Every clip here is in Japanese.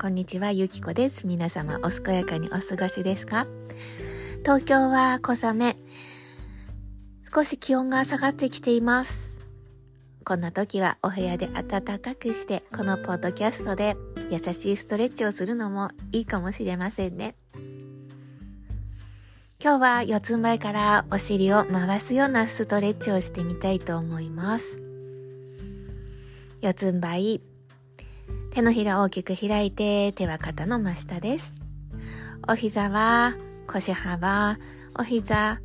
こんにちは、ゆきこです。皆様、お健やかにお過ごしですか？東京は小雨。少し気温が下がってきています。こんな時はお部屋で暖かくして、このポッドキャストで優しいストレッチをするのもいいかもしれませんね。今日は四つん這いからお尻を回すようなストレッチをしてみたいと思います。四つん這い手のひら大きく開いて手は肩の真下です。お膝は腰幅、お膝、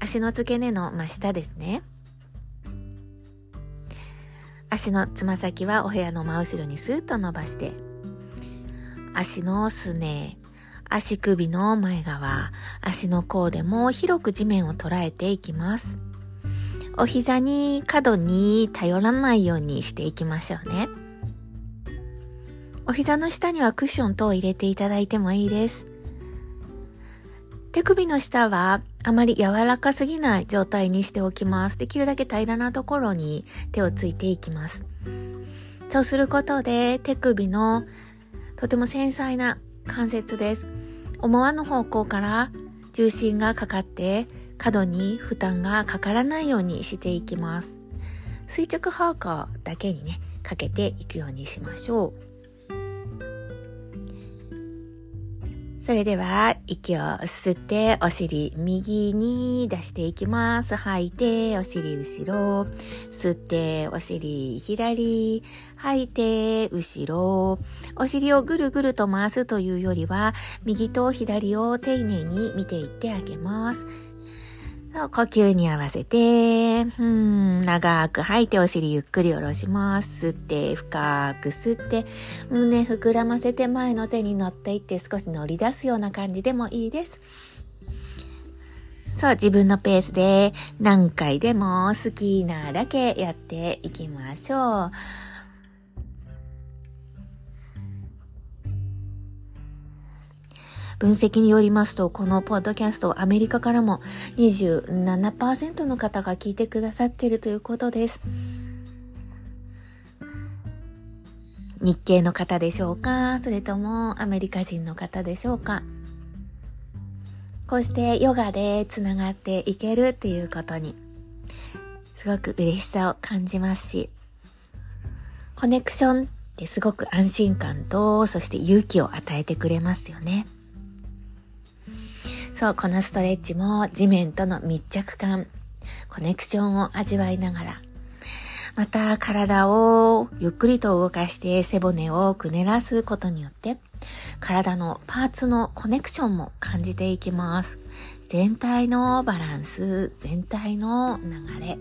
足の付け根の真下ですね。足のつま先はお部屋の真後ろにスーッと伸ばして、足のすね、足首の前側、足の甲でも広く地面を捉えていきます。お膝に角に頼らないようにしていきましょうね。お膝の下にはクッション等を入れていただいてもいいです。手首の下はあまり柔らかすぎない状態にしておきます。できるだけ平らなところに手をついていきます。そうすることで手首のとても繊細な関節です。思わぬ方向から重心がかかって角に負担がかからないようにしていきます。垂直方向だけにね、かけていくようにしましょう。それでは、息を吸って、お尻右に出していきます。吐いて、お尻後ろ。吸って、お尻左。吐いて、後ろ。お尻をぐるぐると回すというよりは、右と左を丁寧に見ていってあげます。呼吸に合わせて、うん、長く吐いてお尻ゆっくり下ろします。吸って、深く吸って、胸膨らませて前の手に乗っていって少し乗り出すような感じでもいいです。そう、自分のペースで何回でも好きなだけやっていきましょう。分析によりますと、このポッドキャスト、アメリカからも27%の方が聞いてくださっているということです。日系の方でしょうか？それともアメリカ人の方でしょうか？こうしてヨガでつながっていけるっていうことに、すごく嬉しさを感じますし、コネクションってすごく安心感と、そして勇気を与えてくれますよね。そ、このストレッチも地面との密着感、コネクションを味わいながら、また体をゆっくりと動かして背骨をくねらすことによって、体のパーツのコネクションも感じていきます。全体のバランス、全体の流れ。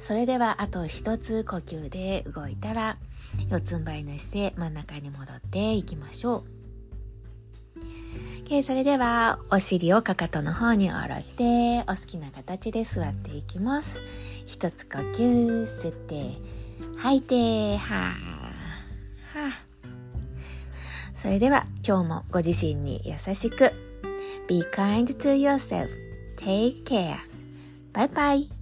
それではあと一つ呼吸で動いたら、四つん這いの姿勢真ん中に戻っていきましょう。えそれではお尻をかかとの方に下ろしてお好きな形で座っていきます一つ呼吸吸って吐いてはーはそれでは今日もご自身に優しく Be kind to yourself. Take care. Bye bye.